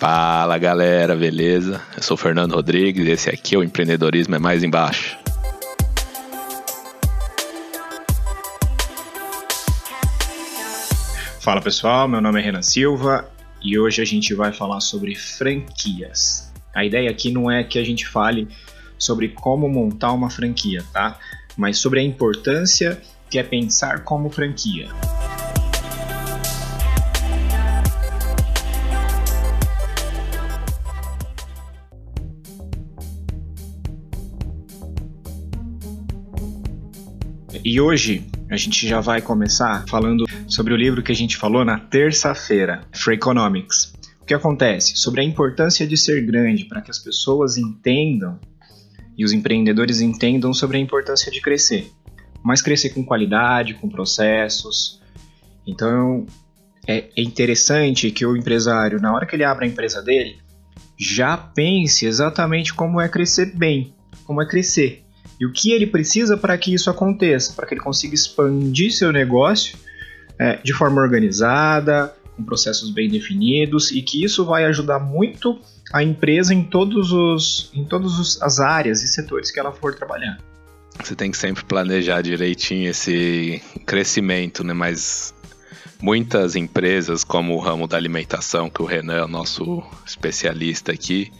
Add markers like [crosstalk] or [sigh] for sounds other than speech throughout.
Fala galera, beleza? Eu sou Fernando Rodrigues e esse aqui é o Empreendedorismo é Mais Embaixo. Fala pessoal, meu nome é Renan Silva e hoje a gente vai falar sobre franquias. A ideia aqui não é que a gente fale sobre como montar uma franquia, tá? Mas sobre a importância que é pensar como franquia. E hoje a gente já vai começar falando sobre o livro que a gente falou na terça-feira, Freakonomics. O que acontece? Sobre a importância de ser grande para que as pessoas entendam e os empreendedores entendam sobre a importância de crescer. Mas crescer com qualidade, com processos. Então é, é interessante que o empresário, na hora que ele abre a empresa dele, já pense exatamente como é crescer bem, como é crescer e o que ele precisa para que isso aconteça, para que ele consiga expandir seu negócio é, de forma organizada, com processos bem definidos e que isso vai ajudar muito a empresa em todos os em todas as áreas e setores que ela for trabalhar. Você tem que sempre planejar direitinho esse crescimento, né? Mas muitas empresas, como o ramo da alimentação, que o Renan é o nosso especialista aqui,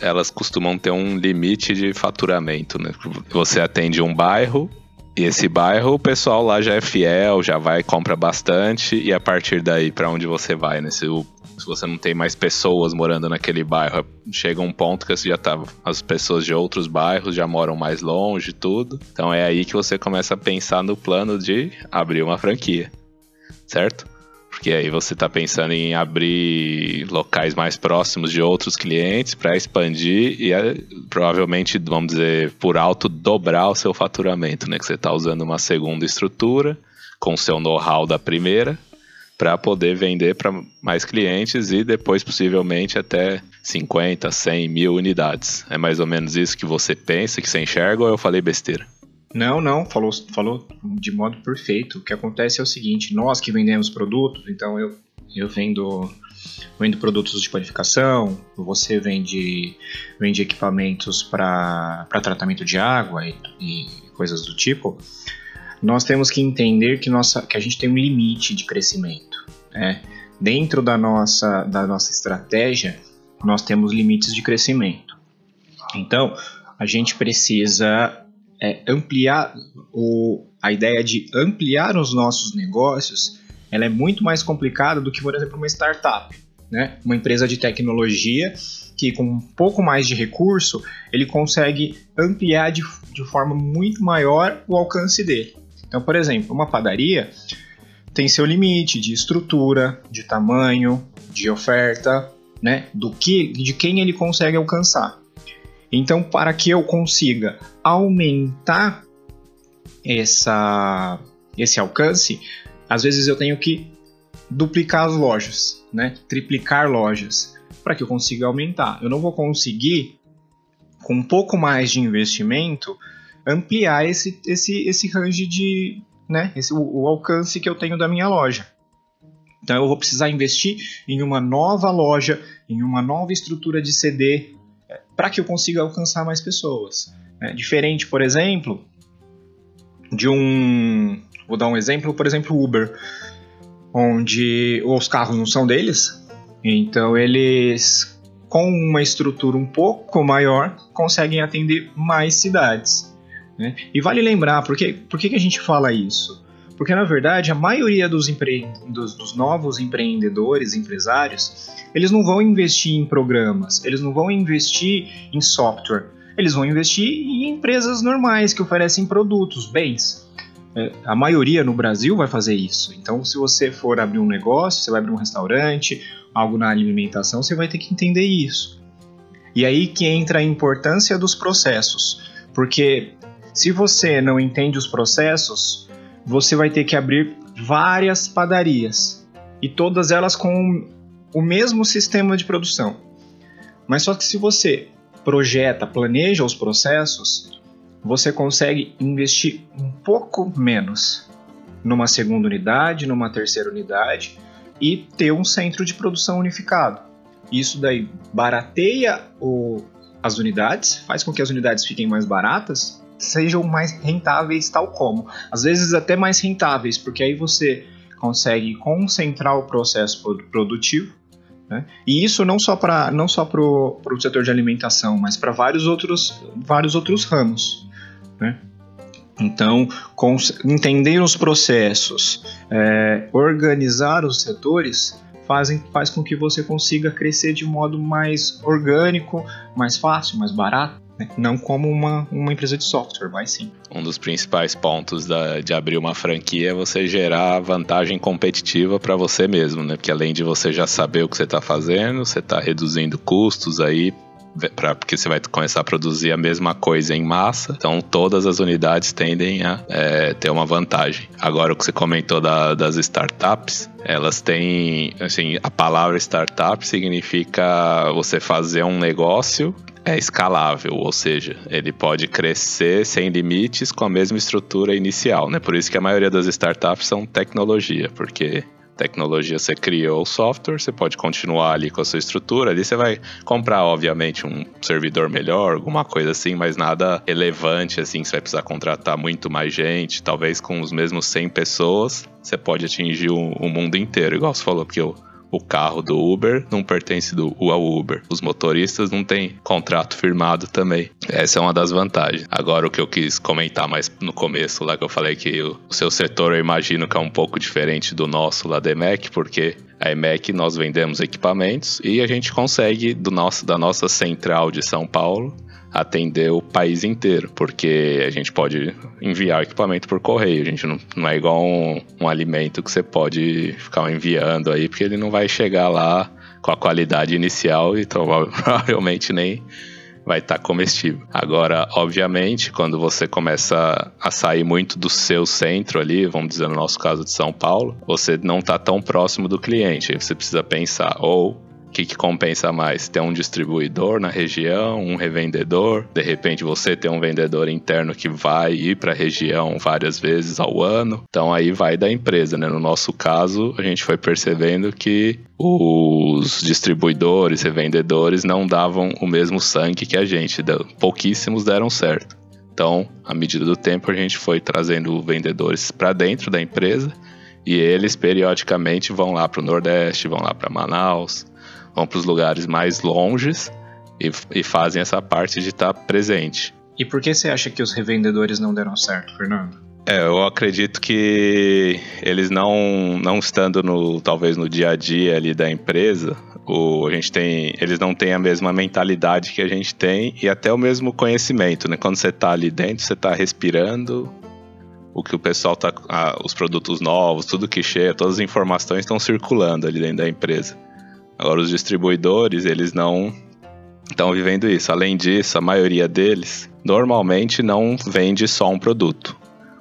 elas costumam ter um limite de faturamento, né? Você atende um bairro e esse bairro o pessoal lá já é fiel, já vai compra bastante e a partir daí para onde você vai, né? Se, o, se, você não tem mais pessoas morando naquele bairro, chega um ponto que você já tá as pessoas de outros bairros já moram mais longe, tudo. Então é aí que você começa a pensar no plano de abrir uma franquia. Certo? Porque aí você está pensando em abrir locais mais próximos de outros clientes para expandir e é, provavelmente, vamos dizer, por alto, dobrar o seu faturamento, né? Que você está usando uma segunda estrutura com o seu know-how da primeira para poder vender para mais clientes e depois possivelmente até 50, 100 mil unidades. É mais ou menos isso que você pensa, que você enxerga ou eu falei besteira? Não, não, falou, falou de modo perfeito. O que acontece é o seguinte: nós que vendemos produtos, então eu, eu vendo, vendo produtos de panificação, você vende, vende equipamentos para tratamento de água e, e, coisas do tipo. Nós temos que entender que, nossa, que a gente tem um limite de crescimento. Né? Dentro da nossa, da nossa estratégia, nós temos limites de crescimento. Então, a gente precisa é, ampliar o, a ideia de ampliar os nossos negócios, ela é muito mais complicada do que, por exemplo, uma startup, né? Uma empresa de tecnologia que com um pouco mais de recurso ele consegue ampliar de, de forma muito maior o alcance dele. Então, por exemplo, uma padaria tem seu limite de estrutura, de tamanho, de oferta, né? Do que, de quem ele consegue alcançar. Então, para que eu consiga aumentar essa, esse alcance, às vezes eu tenho que duplicar as lojas, né? triplicar lojas, para que eu consiga aumentar. Eu não vou conseguir, com um pouco mais de investimento, ampliar esse, esse, esse range de. Né? Esse, o, o alcance que eu tenho da minha loja. Então eu vou precisar investir em uma nova loja, em uma nova estrutura de CD, para que eu consiga alcançar mais pessoas. É diferente, por exemplo, de um. Vou dar um exemplo, por exemplo, Uber, onde os carros não são deles, então eles, com uma estrutura um pouco maior, conseguem atender mais cidades. Né? E vale lembrar, por, que, por que a gente fala isso? Porque na verdade a maioria dos, empre... dos, dos novos empreendedores, empresários, eles não vão investir em programas, eles não vão investir em software, eles vão investir em empresas normais que oferecem produtos, bens. É, a maioria no Brasil vai fazer isso. Então, se você for abrir um negócio, você vai abrir um restaurante, algo na alimentação, você vai ter que entender isso. E aí que entra a importância dos processos, porque se você não entende os processos, você vai ter que abrir várias padarias e todas elas com o mesmo sistema de produção. Mas só que se você projeta, planeja os processos, você consegue investir um pouco menos. numa segunda unidade, numa terceira unidade e ter um centro de produção unificado. Isso daí barateia o, as unidades, faz com que as unidades fiquem mais baratas, sejam mais rentáveis, tal como. Às vezes até mais rentáveis, porque aí você consegue concentrar o processo produtivo. Né? E isso não só para não só para o setor de alimentação, mas para vários outros vários outros ramos. Né? Então, entender os processos, é, organizar os setores fazem, faz com que você consiga crescer de modo mais orgânico, mais fácil, mais barato. Né? Não como uma, uma empresa de software, mas sim. Um dos principais pontos da, de abrir uma franquia é você gerar vantagem competitiva para você mesmo, né? Porque além de você já saber o que você está fazendo, você está reduzindo custos aí pra, porque você vai começar a produzir a mesma coisa em massa, então todas as unidades tendem a é, ter uma vantagem. Agora, o que você comentou da, das startups, elas têm, assim, a palavra startup significa você fazer um negócio é escalável, ou seja, ele pode crescer sem limites com a mesma estrutura inicial, né? Por isso que a maioria das startups são tecnologia, porque tecnologia você criou o software, você pode continuar ali com a sua estrutura. Ali você vai comprar, obviamente, um servidor melhor, alguma coisa assim, mas nada relevante assim. Você vai precisar contratar muito mais gente, talvez com os mesmos 100 pessoas, você pode atingir o, o mundo inteiro, igual você falou, porque eu o carro do Uber não pertence do, ao Uber. Os motoristas não têm contrato firmado também. Essa é uma das vantagens. Agora, o que eu quis comentar mais no começo, lá que eu falei que o, o seu setor eu imagino que é um pouco diferente do nosso lá da EMEC, porque a EMEC nós vendemos equipamentos e a gente consegue, do nosso, da nossa central de São Paulo, atender o país inteiro, porque a gente pode enviar equipamento por correio, a gente não, não é igual um, um alimento que você pode ficar enviando aí, porque ele não vai chegar lá com a qualidade inicial e [laughs] provavelmente nem vai estar tá comestível. Agora, obviamente, quando você começa a sair muito do seu centro ali, vamos dizer no nosso caso de São Paulo, você não está tão próximo do cliente. Você precisa pensar ou o que, que, compensa mais? Ter um distribuidor na região, um revendedor? De repente você tem um vendedor interno que vai ir para a região várias vezes ao ano. Então aí vai da empresa, né? No nosso caso, a gente foi percebendo que os distribuidores, revendedores não davam o mesmo sangue que a gente. Pouquíssimos deram certo. Então, à medida do tempo, a gente foi trazendo vendedores para dentro da empresa e eles periodicamente vão lá para o Nordeste, vão lá para Manaus, vão para os lugares mais longes e, e, fazem essa parte de estar tá presente. E por que você acha que os revendedores não deram certo, Fernando? É, eu acredito que eles não, não estando no talvez no dia a dia ali da empresa, o, a gente tem, eles não têm a mesma mentalidade que a gente tem e até o mesmo conhecimento, né? Quando você está ali dentro, você está respirando o que o pessoal tá, ah, os produtos novos, tudo que chega, todas as informações estão circulando ali dentro da empresa. Agora, os distribuidores, eles não estão vivendo isso. Além disso, a maioria deles normalmente não vende só um produto.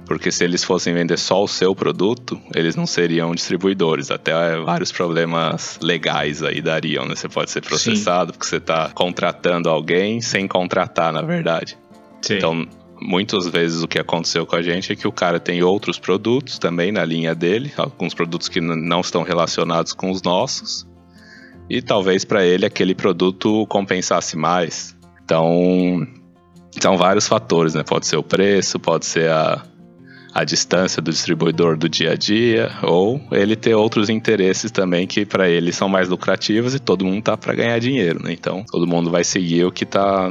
Porque se eles fossem vender só o seu produto, eles não seriam distribuidores. Até vários problemas legais aí dariam, né? Você pode ser processado Sim. porque você está contratando alguém sem contratar, na verdade. Sim. Então, muitas vezes o que aconteceu com a gente é que o cara tem outros produtos também na linha dele, alguns produtos que não estão relacionados com os nossos, e talvez para ele aquele produto compensasse mais. Então, são vários fatores, né? Pode ser o preço, pode ser a, a distância do distribuidor do dia a dia, ou ele ter outros interesses também que para ele são mais lucrativos e todo mundo tá para ganhar dinheiro, né? Então, todo mundo vai seguir o que tá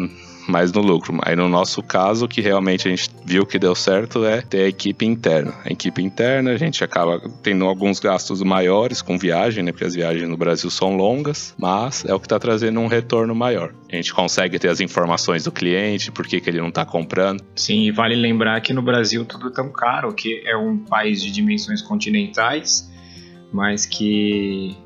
mais no lucro. Aí no nosso caso, o que realmente a gente viu que deu certo é ter a equipe interna. A equipe interna, a gente acaba tendo alguns gastos maiores com viagem, né? Porque as viagens no Brasil são longas, mas é o que está trazendo um retorno maior. A gente consegue ter as informações do cliente, por que, que ele não está comprando. Sim, e vale lembrar que no Brasil tudo é tão caro, que é um país de dimensões continentais, mas que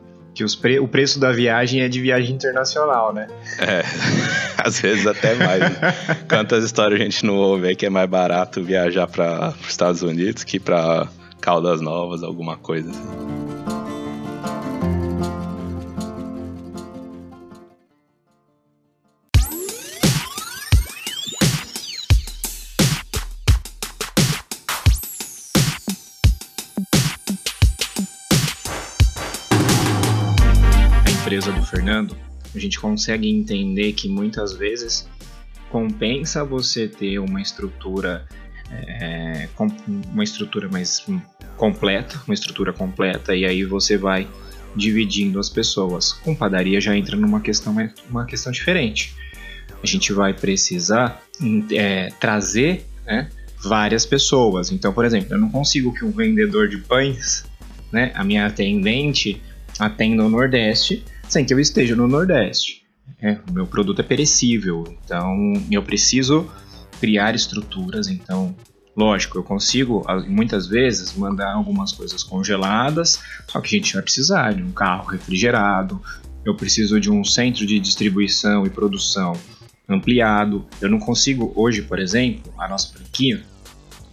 que pre o preço da viagem é de viagem internacional, né? É, [laughs] às vezes até mais. Né? Quantas histórias a gente não ouve aí que é mais barato viajar para os Estados Unidos que para Caldas Novas, alguma coisa assim. Do Fernando, a gente consegue entender que muitas vezes compensa você ter uma estrutura é, uma estrutura mais completa, uma estrutura completa, e aí você vai dividindo as pessoas. Com padaria já entra numa questão, uma questão diferente. A gente vai precisar é, trazer né, várias pessoas. Então, por exemplo, eu não consigo que um vendedor de pães, né, a minha atendente, atenda o Nordeste sem que eu esteja no Nordeste. É, o meu produto é perecível, então eu preciso criar estruturas. Então, lógico, eu consigo muitas vezes mandar algumas coisas congeladas, só que a gente vai precisar de um carro refrigerado. Eu preciso de um centro de distribuição e produção ampliado. Eu não consigo hoje, por exemplo, a nossa franquia,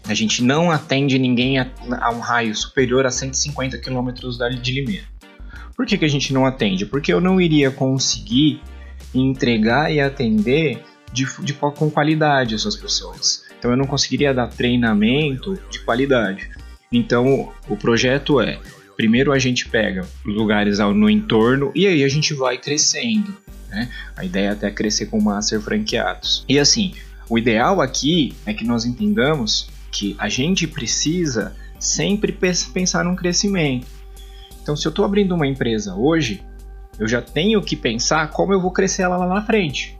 a gente não atende ninguém a, a um raio superior a 150 quilômetros de Limeira. Por que, que a gente não atende? Porque eu não iria conseguir entregar e atender de, de, com qualidade essas pessoas. Então eu não conseguiria dar treinamento de qualidade. Então o projeto é: primeiro a gente pega lugares no entorno e aí a gente vai crescendo. Né? A ideia é até crescer com master franqueados. E assim, o ideal aqui é que nós entendamos que a gente precisa sempre pensar num crescimento. Então, se eu estou abrindo uma empresa hoje, eu já tenho que pensar como eu vou crescer ela lá na frente.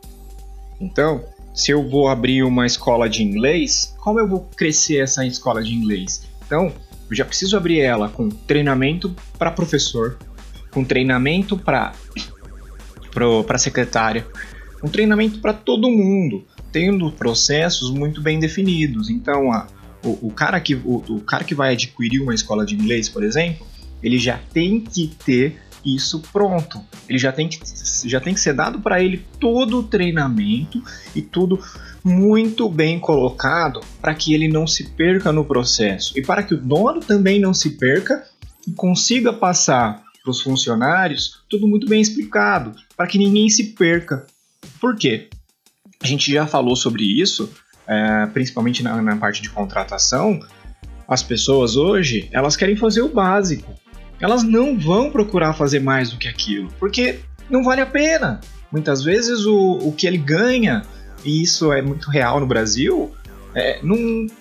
Então, se eu vou abrir uma escola de inglês, como eu vou crescer essa escola de inglês? Então, eu já preciso abrir ela com treinamento para professor, com treinamento para para secretária, um treinamento para todo mundo, tendo processos muito bem definidos. Então, a, o, o, cara que, o, o cara que vai adquirir uma escola de inglês, por exemplo, ele já tem que ter isso pronto. Ele já tem que, já tem que ser dado para ele todo o treinamento e tudo muito bem colocado para que ele não se perca no processo e para que o dono também não se perca e consiga passar para os funcionários tudo muito bem explicado para que ninguém se perca. Por quê? A gente já falou sobre isso, é, principalmente na, na parte de contratação. As pessoas hoje elas querem fazer o básico elas não vão procurar fazer mais do que aquilo, porque não vale a pena. Muitas vezes o, o que ele ganha, e isso é muito real no Brasil, é, não,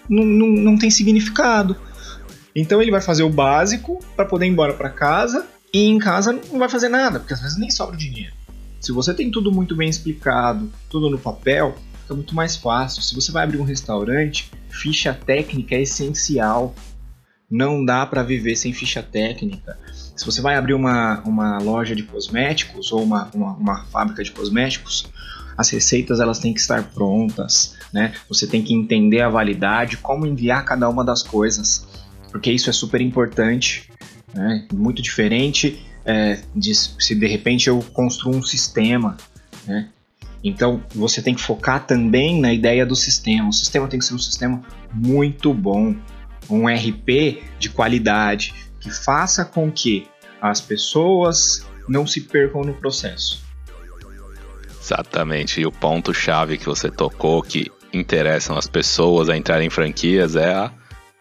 não, não, não tem significado. Então ele vai fazer o básico para poder ir embora para casa e em casa não vai fazer nada, porque às vezes nem sobra dinheiro. Se você tem tudo muito bem explicado, tudo no papel, fica muito mais fácil. Se você vai abrir um restaurante, ficha técnica é essencial. Não dá para viver sem ficha técnica. Se você vai abrir uma, uma loja de cosméticos ou uma, uma, uma fábrica de cosméticos, as receitas elas têm que estar prontas, né? Você tem que entender a validade, como enviar cada uma das coisas, porque isso é super importante, né? Muito diferente é, de se de repente eu construo um sistema, né? Então você tem que focar também na ideia do sistema. O sistema tem que ser um sistema muito bom, um RP de qualidade que faça com que as pessoas não se percam no processo. Exatamente. E o ponto-chave que você tocou que interessam as pessoas a entrar em franquias é a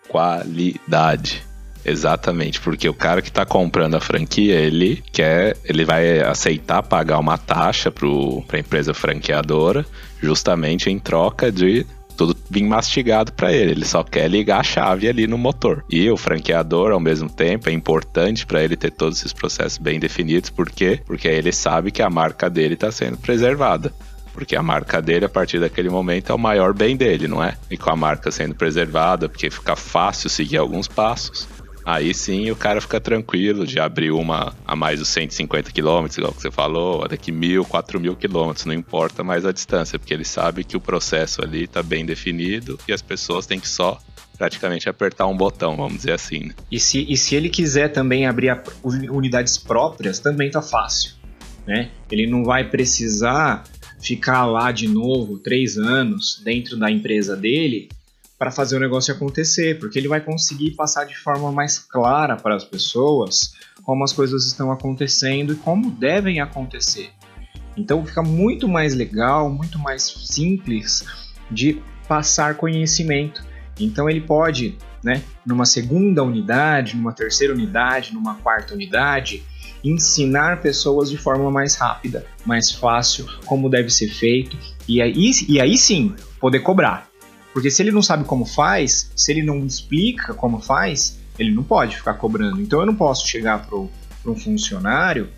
qualidade. Exatamente, porque o cara que está comprando a franquia, ele quer, ele vai aceitar pagar uma taxa para a empresa franqueadora, justamente em troca de tudo vir mastigado para ele. Ele só quer ligar a chave ali no motor. E o franqueador, ao mesmo tempo, é importante para ele ter todos esses processos bem definidos. Por quê? Porque ele sabe que a marca dele está sendo preservada. Porque a marca dele, a partir daquele momento, é o maior bem dele, não é? E com a marca sendo preservada, porque fica fácil seguir alguns passos, Aí sim o cara fica tranquilo de abrir uma a mais dos 150 km, igual que você falou, daqui mil, quatro mil quilômetros, não importa mais a distância, porque ele sabe que o processo ali está bem definido e as pessoas têm que só praticamente apertar um botão, vamos dizer assim. Né? E, se, e se ele quiser também abrir unidades próprias, também tá fácil. Né? Ele não vai precisar ficar lá de novo três anos dentro da empresa dele para fazer o negócio acontecer, porque ele vai conseguir passar de forma mais clara para as pessoas como as coisas estão acontecendo e como devem acontecer. Então fica muito mais legal, muito mais simples de passar conhecimento. Então ele pode né, numa segunda unidade, numa terceira unidade, numa quarta unidade, ensinar pessoas de forma mais rápida, mais fácil, como deve ser feito, e aí, e aí sim poder cobrar. Porque se ele não sabe como faz, se ele não explica como faz, ele não pode ficar cobrando. Então eu não posso chegar para um funcionário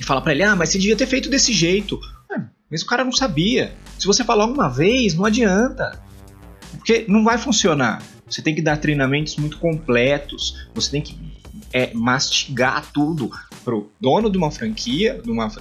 e falar para ele: ah, mas você devia ter feito desse jeito. Ah, mas o cara não sabia. Se você falar uma vez, não adianta. Porque não vai funcionar. Você tem que dar treinamentos muito completos, você tem que é, mastigar tudo pro dono de uma franquia, de uma,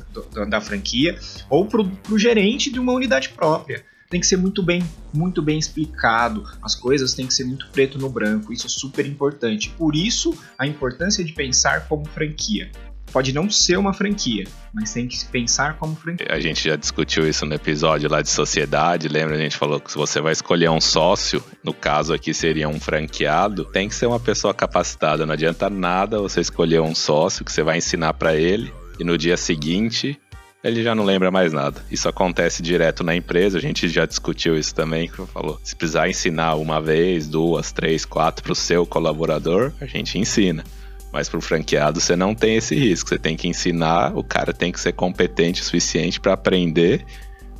da franquia, ou pro, pro gerente de uma unidade própria. Tem que ser muito bem, muito bem explicado. As coisas têm que ser muito preto no branco. Isso é super importante. Por isso, a importância de pensar como franquia pode não ser uma franquia, mas tem que pensar como franquia. A gente já discutiu isso no episódio lá de sociedade, lembra? A gente falou que se você vai escolher um sócio, no caso aqui seria um franqueado, tem que ser uma pessoa capacitada. Não adianta nada você escolher um sócio que você vai ensinar para ele e no dia seguinte ele já não lembra mais nada. Isso acontece direto na empresa, a gente já discutiu isso também, que falou. Se precisar ensinar uma vez, duas, três, quatro para o seu colaborador, a gente ensina. Mas para o franqueado você não tem esse risco. Você tem que ensinar, o cara tem que ser competente o suficiente para aprender.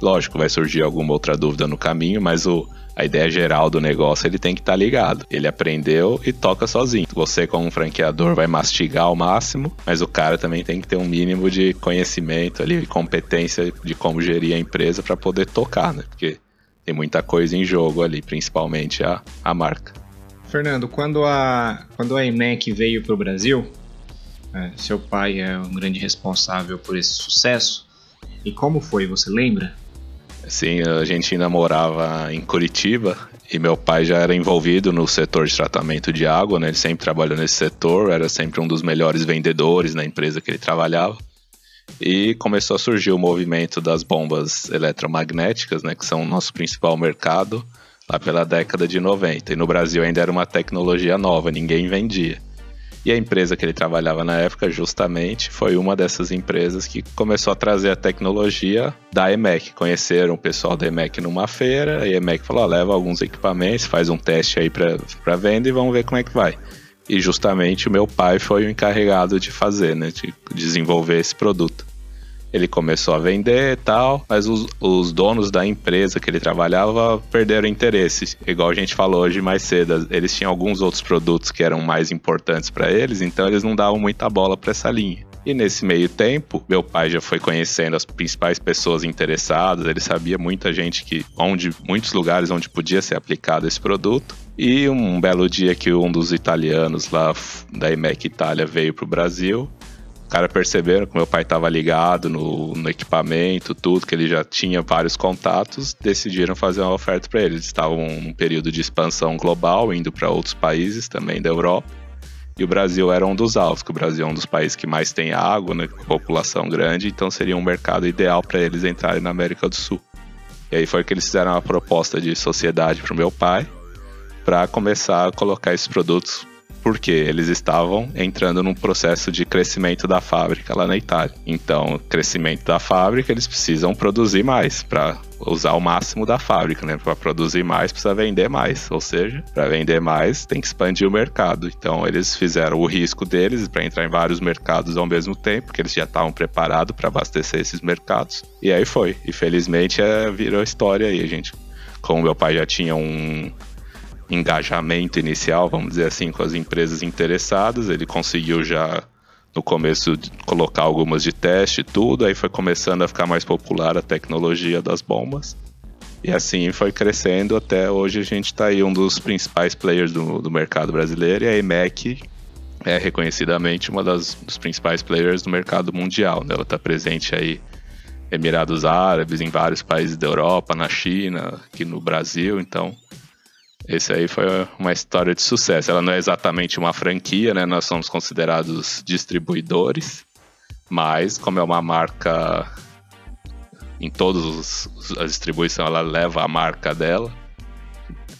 Lógico, vai surgir alguma outra dúvida no caminho, mas o, a ideia geral do negócio ele tem que estar tá ligado. Ele aprendeu e toca sozinho. Você, como franqueador, vai mastigar ao máximo, mas o cara também tem que ter um mínimo de conhecimento ali, competência de como gerir a empresa para poder tocar, né? Porque tem muita coisa em jogo ali, principalmente a, a marca. Fernando, quando a, quando a EMEC veio para o Brasil, é, seu pai é um grande responsável por esse sucesso. E como foi, você lembra? Sim, a gente ainda morava em Curitiba e meu pai já era envolvido no setor de tratamento de água, né? Ele sempre trabalhou nesse setor, era sempre um dos melhores vendedores na empresa que ele trabalhava. E começou a surgir o movimento das bombas eletromagnéticas, né, que são o nosso principal mercado lá pela década de 90. E no Brasil ainda era uma tecnologia nova, ninguém vendia. E a empresa que ele trabalhava na época, justamente, foi uma dessas empresas que começou a trazer a tecnologia da EMEC. Conheceram o pessoal da EMEC numa feira, e a EMEC falou: leva alguns equipamentos, faz um teste aí para venda e vamos ver como é que vai. E justamente o meu pai foi o encarregado de fazer, né, de desenvolver esse produto ele começou a vender e tal, mas os, os, donos da empresa que ele trabalhava perderam interesse. Igual a gente falou hoje mais cedo, eles tinham alguns outros produtos que eram mais importantes para eles, então eles não davam muita bola para essa linha. E nesse meio tempo, meu pai já foi conhecendo as principais pessoas interessadas, ele sabia muita gente que onde muitos lugares onde podia ser aplicado esse produto. E um belo dia que um dos italianos lá da IMEC Itália veio para o Brasil, caras perceberam que meu pai estava ligado no, no, equipamento, tudo, que ele já tinha vários contatos, decidiram fazer uma oferta para ele. Eles estavam num período de expansão global, indo para outros países também da Europa. E o Brasil era um dos alvos, que o Brasil é um dos países que mais tem água, né, população grande, então seria um mercado ideal para eles entrarem na América do Sul. E aí foi que eles fizeram uma proposta de sociedade para o meu pai, para começar a colocar esses produtos porque eles estavam entrando num processo de crescimento da fábrica lá na Itália. Então, crescimento da fábrica, eles precisam produzir mais para usar o máximo da fábrica, né? Para produzir mais precisa vender mais, ou seja, para vender mais tem que expandir o mercado. Então, eles fizeram o risco deles para entrar em vários mercados ao mesmo tempo, porque eles já estavam preparados para abastecer esses mercados. E aí foi. E felizmente é, virou história aí, gente. Como meu pai já tinha um engajamento inicial, vamos dizer assim, com as empresas interessadas. Ele conseguiu já no começo colocar algumas de teste e tudo, aí foi começando a ficar mais popular a tecnologia das bombas. E assim foi crescendo até hoje a gente está aí um dos principais players do, do mercado brasileiro e a EMEC é reconhecidamente uma das dos principais players do mercado mundial. Né? Ela está presente aí Emirados Árabes, em vários países da Europa, na China, aqui no Brasil, então esse aí foi uma história de sucesso. Ela não é exatamente uma franquia, né? Nós somos considerados distribuidores, mas como é uma marca em todas as distribuições, ela leva a marca dela.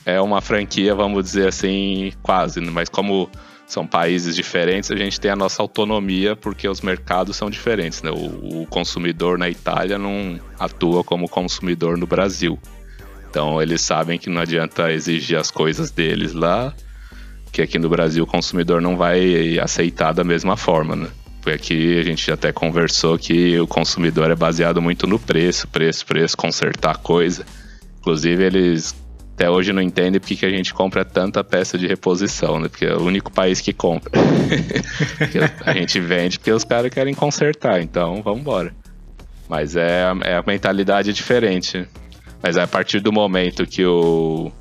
É uma franquia, vamos dizer assim, quase, né? mas como são países diferentes, a gente tem a nossa autonomia porque os mercados são diferentes. Né? O, o consumidor na Itália não atua como consumidor no Brasil. Então eles sabem que não adianta exigir as coisas deles lá, que aqui no Brasil o consumidor não vai aceitar da mesma forma, né? Porque aqui a gente até conversou que o consumidor é baseado muito no preço, preço, preço, consertar coisa. Inclusive, eles até hoje não entendem porque que a gente compra tanta peça de reposição, né? Porque é o único país que compra. [laughs] a gente vende porque os caras querem consertar, então vamos embora. Mas é, é a mentalidade diferente. Mas a partir do momento que o,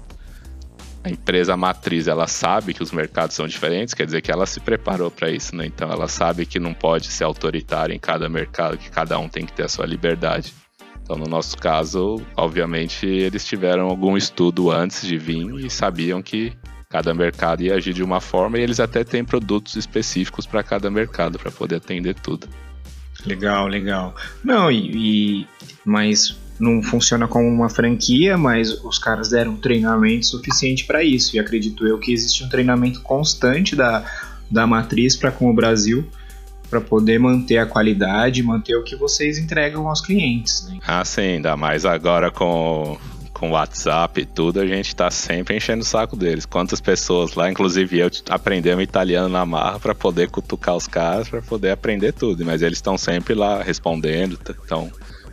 a empresa matriz ela sabe que os mercados são diferentes, quer dizer que ela se preparou para isso, né? Então ela sabe que não pode ser autoritária em cada mercado, que cada um tem que ter a sua liberdade. Então, no nosso caso, obviamente, eles tiveram algum estudo antes de vir e sabiam que cada mercado ia agir de uma forma e eles até têm produtos específicos para cada mercado para poder atender tudo. Legal, legal. Não, e, e mas não funciona como uma franquia, mas os caras deram treinamento suficiente para isso. E acredito eu que existe um treinamento constante da, da matriz para com o Brasil para poder manter a qualidade, manter o que vocês entregam aos clientes. Né? Ah, sim, ainda mais agora com com WhatsApp e tudo, a gente tá sempre enchendo o saco deles. Quantas pessoas lá, inclusive eu, aprendemos italiano na marra para poder cutucar os caras, para poder aprender tudo. Mas eles estão sempre lá respondendo, então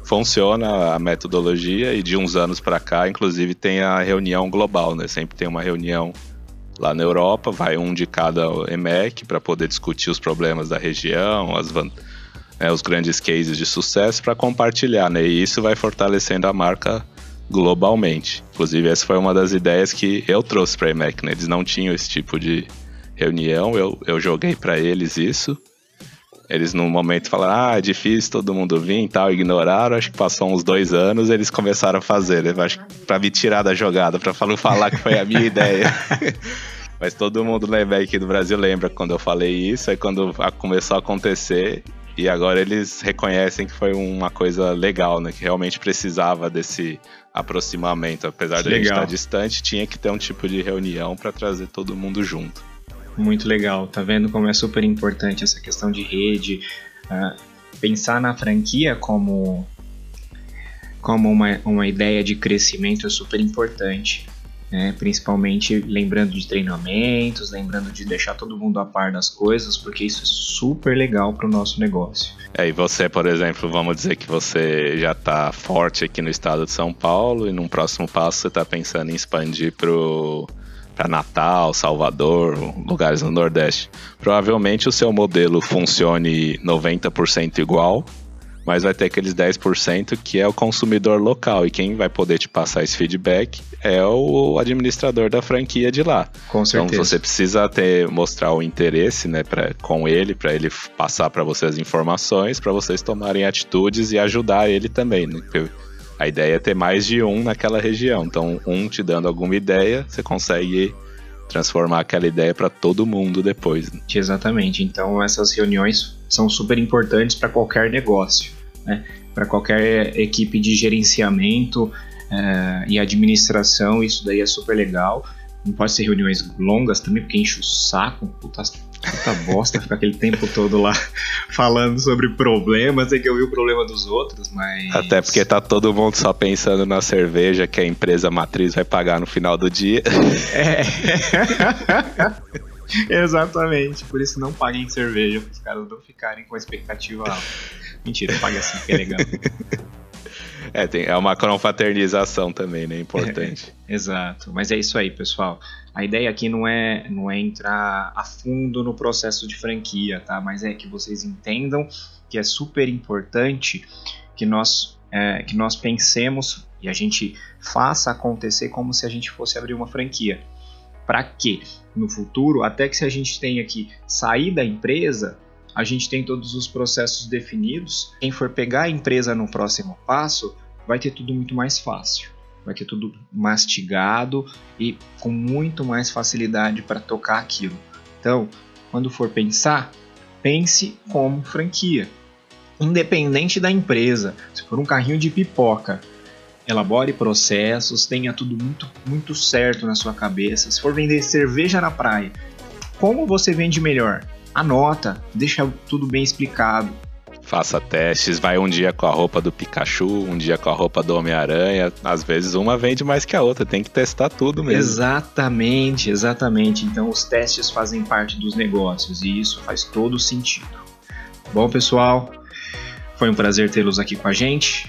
funciona a metodologia e de uns anos para cá, inclusive tem a reunião global, né? Sempre tem uma reunião lá na Europa, vai um de cada EMEC para poder discutir os problemas da região, as né, os grandes cases de sucesso para compartilhar, né? E isso vai fortalecendo a marca globalmente. Inclusive, essa foi uma das ideias que eu trouxe para a EMEC, né? Eles não tinham esse tipo de reunião, eu, eu joguei para eles isso eles no momento falaram, ah, é difícil todo mundo vir e tal, ignoraram. Acho que passou uns dois anos, eles começaram a fazer, né? Acho pra me tirar da jogada, pra falar que foi a minha ideia. [laughs] Mas todo mundo lembra aqui do Brasil lembra quando eu falei isso, aí quando começou a acontecer, e agora eles reconhecem que foi uma coisa legal, né? Que realmente precisava desse aproximamento. Apesar de a gente estar distante, tinha que ter um tipo de reunião para trazer todo mundo junto. Muito legal, tá vendo como é super importante essa questão de rede, uh, pensar na franquia como como uma, uma ideia de crescimento é super importante. Né? Principalmente lembrando de treinamentos, lembrando de deixar todo mundo a par das coisas, porque isso é super legal para o nosso negócio. É, e você, por exemplo, vamos dizer que você já está forte aqui no estado de São Paulo e num próximo passo você está pensando em expandir para para Natal, Salvador, lugares no Nordeste. Provavelmente o seu modelo funcione 90% igual, mas vai ter aqueles 10% que é o consumidor local e quem vai poder te passar esse feedback é o administrador da franquia de lá. Com certeza. Então você precisa ter mostrar o interesse, né, pra, com ele para ele passar para você as informações, para vocês tomarem atitudes e ajudar ele também, né? Porque a ideia é ter mais de um naquela região. Então, um te dando alguma ideia, você consegue transformar aquela ideia para todo mundo depois. Né? Exatamente. Então, essas reuniões são super importantes para qualquer negócio, né? para qualquer equipe de gerenciamento é, e administração. Isso daí é super legal. Não pode ser reuniões longas também, porque enche o saco. Puta, puta bosta ficar aquele tempo todo lá falando sobre problemas, tem que ouvir o problema dos outros, mas. Até porque tá todo mundo só pensando na cerveja que a empresa matriz vai pagar no final do dia. É. [laughs] Exatamente. Por isso não paguem cerveja, para os caras não ficarem com a expectativa alta. Mentira, pague assim, que é legal. É, tem, é uma confraternização também, né? Importante. É, [laughs] exato. Mas é isso aí, pessoal. A ideia aqui não é, não é entrar a fundo no processo de franquia, tá? Mas é que vocês entendam que é super importante que nós, é, que nós pensemos e a gente faça acontecer como se a gente fosse abrir uma franquia. Para quê? No futuro, até que se a gente tenha que sair da empresa, a gente tem todos os processos definidos. Quem for pegar a empresa no próximo passo vai ter tudo muito mais fácil, vai ter tudo mastigado e com muito mais facilidade para tocar aquilo. Então, quando for pensar, pense como franquia, independente da empresa. Se for um carrinho de pipoca, elabore processos, tenha tudo muito, muito certo na sua cabeça. Se for vender cerveja na praia, como você vende melhor? Anota, deixa tudo bem explicado. faça testes, vai um dia com a roupa do Pikachu, um dia com a roupa do Homem-Aranha. Às vezes uma vende mais que a outra, tem que testar tudo mesmo. Exatamente, exatamente. Então os testes fazem parte dos negócios e isso faz todo sentido. Bom, pessoal, foi um prazer tê-los aqui com a gente.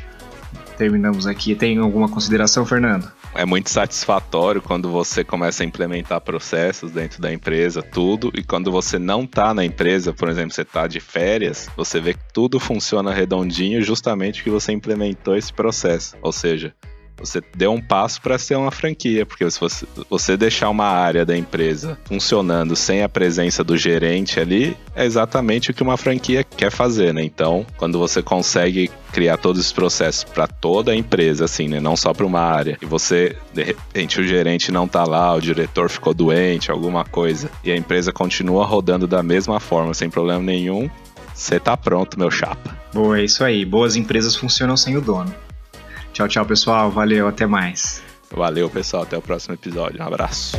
Terminamos aqui. Tem alguma consideração, Fernando? É muito satisfatório quando você começa a implementar processos dentro da empresa, tudo, e quando você não está na empresa, por exemplo, você está de férias, você vê que tudo funciona redondinho justamente que você implementou esse processo. Ou seja, você deu um passo para ser uma franquia, porque se você, você deixar uma área da empresa funcionando sem a presença do gerente ali, é exatamente o que uma franquia quer fazer, né? Então, quando você consegue criar todos os processos para toda a empresa, assim, né? Não só para uma área, e você, de repente, o gerente não tá lá, o diretor ficou doente, alguma coisa, e a empresa continua rodando da mesma forma, sem problema nenhum, você tá pronto, meu chapa. Boa, é isso aí. Boas empresas funcionam sem o dono. Tchau, tchau, pessoal. Valeu, até mais. Valeu, pessoal. Até o próximo episódio. Um abraço.